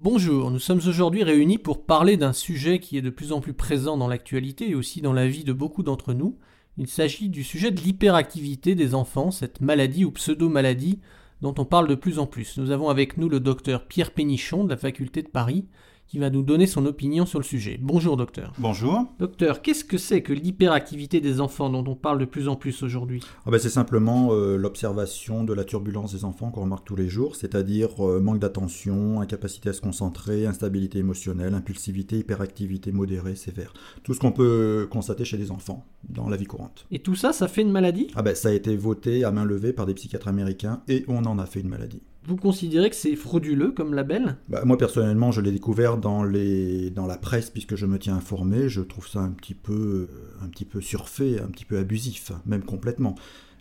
Bonjour, nous sommes aujourd'hui réunis pour parler d'un sujet qui est de plus en plus présent dans l'actualité et aussi dans la vie de beaucoup d'entre nous. Il s'agit du sujet de l'hyperactivité des enfants, cette maladie ou pseudo-maladie dont on parle de plus en plus. Nous avons avec nous le docteur Pierre Pénichon de la faculté de Paris qui va nous donner son opinion sur le sujet. Bonjour docteur. Bonjour. Docteur, qu'est-ce que c'est que l'hyperactivité des enfants dont on parle de plus en plus aujourd'hui? Ah ben C'est simplement euh, l'observation de la turbulence des enfants qu'on remarque tous les jours, c'est-à-dire euh, manque d'attention, incapacité à se concentrer, instabilité émotionnelle, impulsivité, hyperactivité modérée, sévère. Tout ce qu'on peut constater chez les enfants dans la vie courante. Et tout ça, ça fait une maladie? Ah ben, Ça a été voté à main levée par des psychiatres américains et on en a fait une maladie. Vous considérez que c'est frauduleux comme label? Bah, Moi personnellement, je l'ai découvert dans, les, dans la presse puisque je me tiens informé. Je trouve ça un petit peu, euh, un petit peu surfait, un petit peu abusif, même complètement.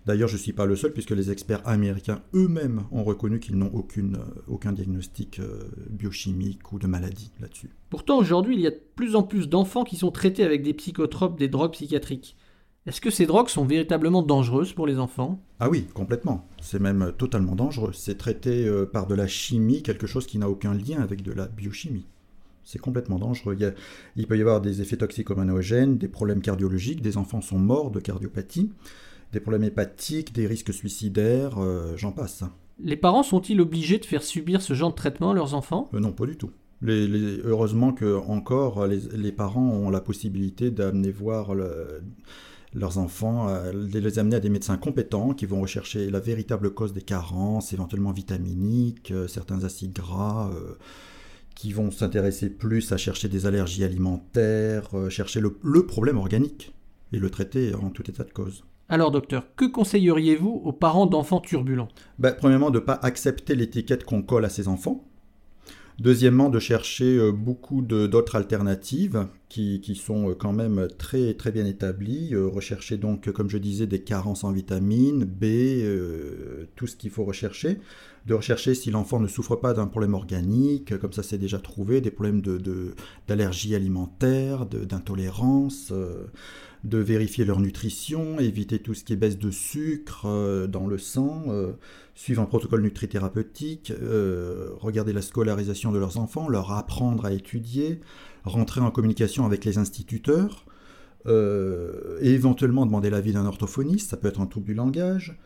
D'ailleurs, je ne suis pas le seul puisque les experts américains eux-mêmes ont reconnu qu'ils n'ont aucune, euh, aucun diagnostic euh, biochimique ou de maladie là-dessus. Pourtant, aujourd'hui, il y a de plus en plus d'enfants qui sont traités avec des psychotropes, des drogues psychiatriques. Est-ce que ces drogues sont véritablement dangereuses pour les enfants? Ah oui, complètement. C'est même totalement dangereux. C'est traité euh, par de la chimie, quelque chose qui n'a aucun lien avec de la biochimie. C'est complètement dangereux. Il, peut y avoir des effets toxicomanogènes, des problèmes cardiologiques, des enfants sont morts de cardiopathie, des problèmes hépatiques, des risques suicidaires, euh, j'en passe. Les parents sont-ils obligés de faire subir ce genre de traitement à leurs enfants? Euh, Non, pas du tout. heureusement que encore les, les, parents ont la possibilité d'amener voir le, leurs enfants, euh, les amener à des médecins compétents qui vont rechercher la véritable cause des carences, éventuellement vitaminiques, euh, certains acides gras, euh, qui vont s'intéresser plus à chercher des allergies alimentaires, chercher le, problème organique et le traiter en tout état de cause. Alors docteur, que conseilleriez-vous aux parents d'enfants turbulents? Ben, Premièrement, de ne pas accepter l'étiquette qu'on colle à ses enfants. Deuxièmement, de chercher euh, beaucoup d'autres alternatives qui, sont euh, quand même très, très bien établies. Euh, rechercher donc, comme je disais, des carences en vitamines, B, tout ce qu'il faut rechercher. De rechercher si l'enfant ne souffre pas d'un problème organique, comme ça c'est déjà trouvé, des problèmes d'allergie de, alimentaire, d'intolérance de vérifier leur nutrition, éviter tout ce qui est baisse de sucre euh, dans le sang, euh, suivre un protocole nutrithérapeutique, euh, regarder la scolarisation de leurs enfants, leur apprendre à étudier, rentrer en communication avec les instituteurs, et éventuellement demander l'avis d'un orthophoniste, ça peut être un trouble du langage,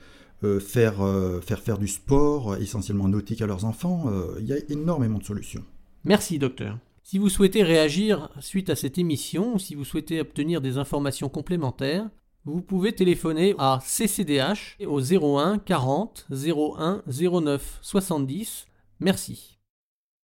faire, faire faire du sport, essentiellement nautique à leurs enfants, il y a énormément de solutions. Merci docteur. Si vous souhaitez réagir suite à cette émission ou si vous souhaitez obtenir des informations complémentaires, vous pouvez téléphoner à CCDH au 01 40 01 09 70. Merci.